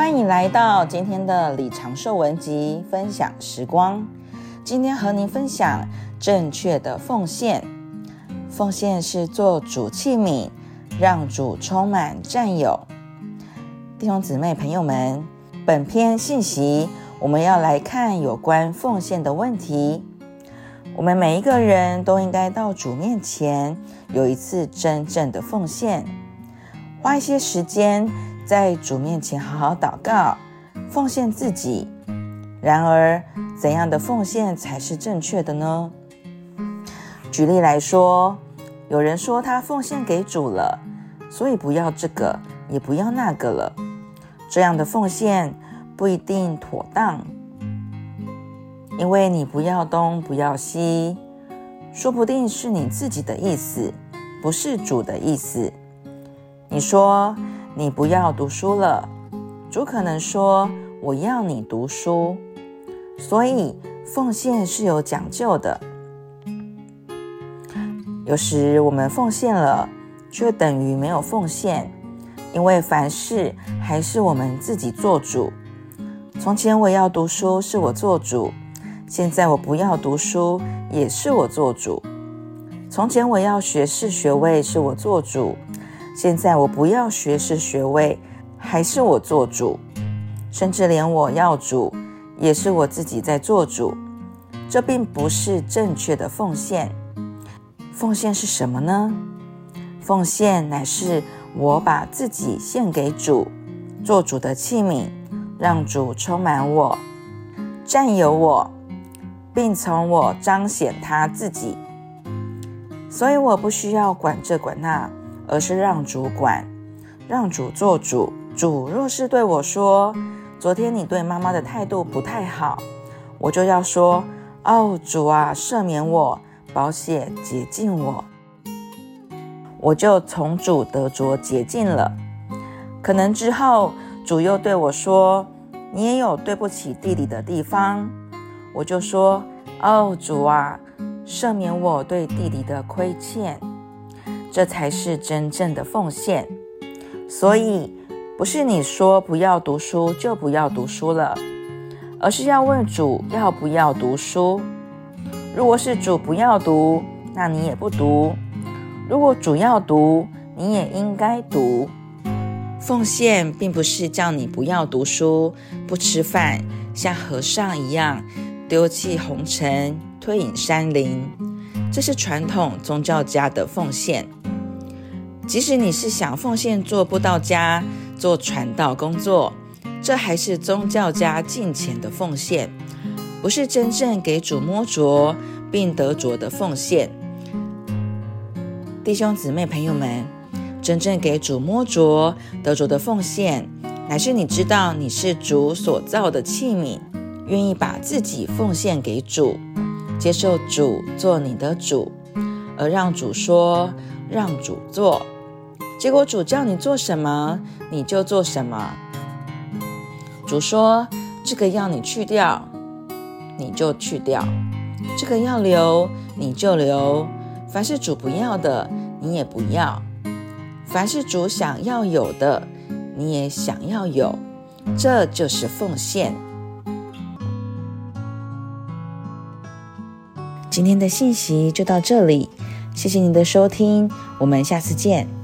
欢迎来到今天的李长寿文集分享时光。今天和您分享正确的奉献。奉献是做主器皿，让主充满占有。弟兄姊妹朋友们，本篇信息我们要来看有关奉献的问题。我们每一个人都应该到主面前有一次真正的奉献，花一些时间。在主面前好好祷告，奉献自己。然而，怎样的奉献才是正确的呢？举例来说，有人说他奉献给主了，所以不要这个，也不要那个了。这样的奉献不一定妥当，因为你不要东，不要西，说不定是你自己的意思，不是主的意思。你说。你不要读书了，主可能说：“我要你读书。”所以奉献是有讲究的。有时我们奉献了，却等于没有奉献，因为凡事还是我们自己做主。从前我要读书，是我做主；现在我不要读书，也是我做主。从前我要学士学位，是我做主。现在我不要学士学位，还是我做主，甚至连我要主，也是我自己在做主。这并不是正确的奉献。奉献是什么呢？奉献乃是我把自己献给主，做主的器皿，让主充满我，占有我，并从我彰显他自己。所以我不需要管这管那。而是让主管，让主做主。主若是对我说：“昨天你对妈妈的态度不太好”，我就要说：“哦，主啊，赦免我，宝血洁净我。”我就从主得着洁净了。可能之后主又对我说：“你也有对不起弟弟的地方”，我就说：“哦，主啊，赦免我对弟弟的亏欠。”这才是真正的奉献，所以不是你说不要读书就不要读书了，而是要问主要不要读书。如果是主不要读，那你也不读；如果主要读，你也应该读。奉献并不是叫你不要读书、不吃饭，像和尚一样丢弃红尘、退隐山林，这是传统宗教家的奉献。即使你是想奉献做布道家、做传道工作，这还是宗教家敬虔的奉献，不是真正给主摸着并得着的奉献。弟兄姊妹朋友们，真正给主摸着得着的奉献，乃是你知道你是主所造的器皿，愿意把自己奉献给主，接受主做你的主，而让主说，让主做。结果主叫你做什么，你就做什么。主说这个要你去掉，你就去掉；这个要留，你就留。凡是主不要的，你也不要；凡是主想要有的，你也想要有。这就是奉献。今天的信息就到这里，谢谢您的收听，我们下次见。